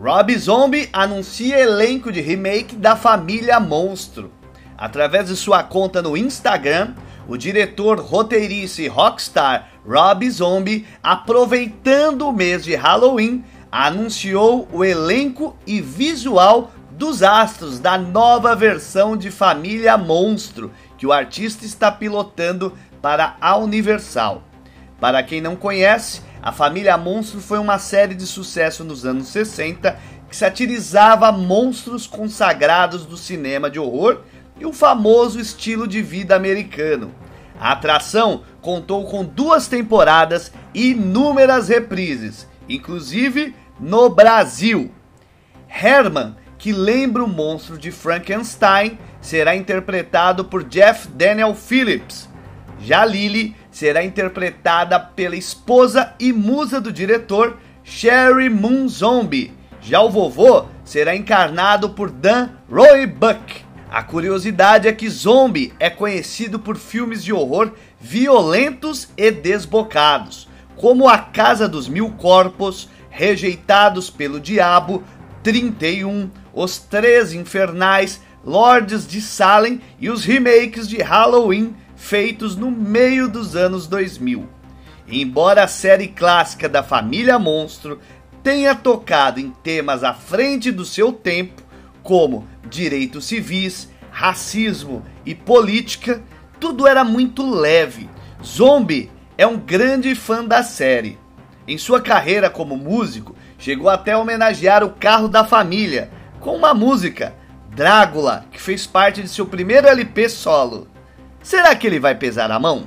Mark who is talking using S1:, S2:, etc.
S1: Rob Zombie anuncia elenco de remake da Família Monstro. Através de sua conta no Instagram, o diretor, roteirista e rockstar Rob Zombie, aproveitando o mês de Halloween, anunciou o elenco e visual dos astros da nova versão de Família Monstro que o artista está pilotando para a Universal. Para quem não conhece, a Família Monstro foi uma série de sucesso nos anos 60 que satirizava monstros consagrados do cinema de horror e o famoso estilo de vida americano. A atração contou com duas temporadas e inúmeras reprises, inclusive no Brasil. Herman, que lembra o monstro de Frankenstein, será interpretado por Jeff Daniel Phillips. Já Lily será interpretada pela esposa e musa do diretor, Sherry Moon Zombie. Já o vovô será encarnado por Dan Roebuck. A curiosidade é que Zombie é conhecido por filmes de horror violentos e desbocados, como A Casa dos Mil Corpos, Rejeitados pelo Diabo, 31, Os Três Infernais, Lords de Salem e os remakes de Halloween feitos no meio dos anos 2000. Embora a série clássica da família Monstro tenha tocado em temas à frente do seu tempo, como direitos civis, racismo e política, tudo era muito leve. Zombie é um grande fã da série. Em sua carreira como músico, chegou até a homenagear o carro da família com uma música, Drácula, que fez parte de seu primeiro LP solo. Será que ele vai pesar a mão?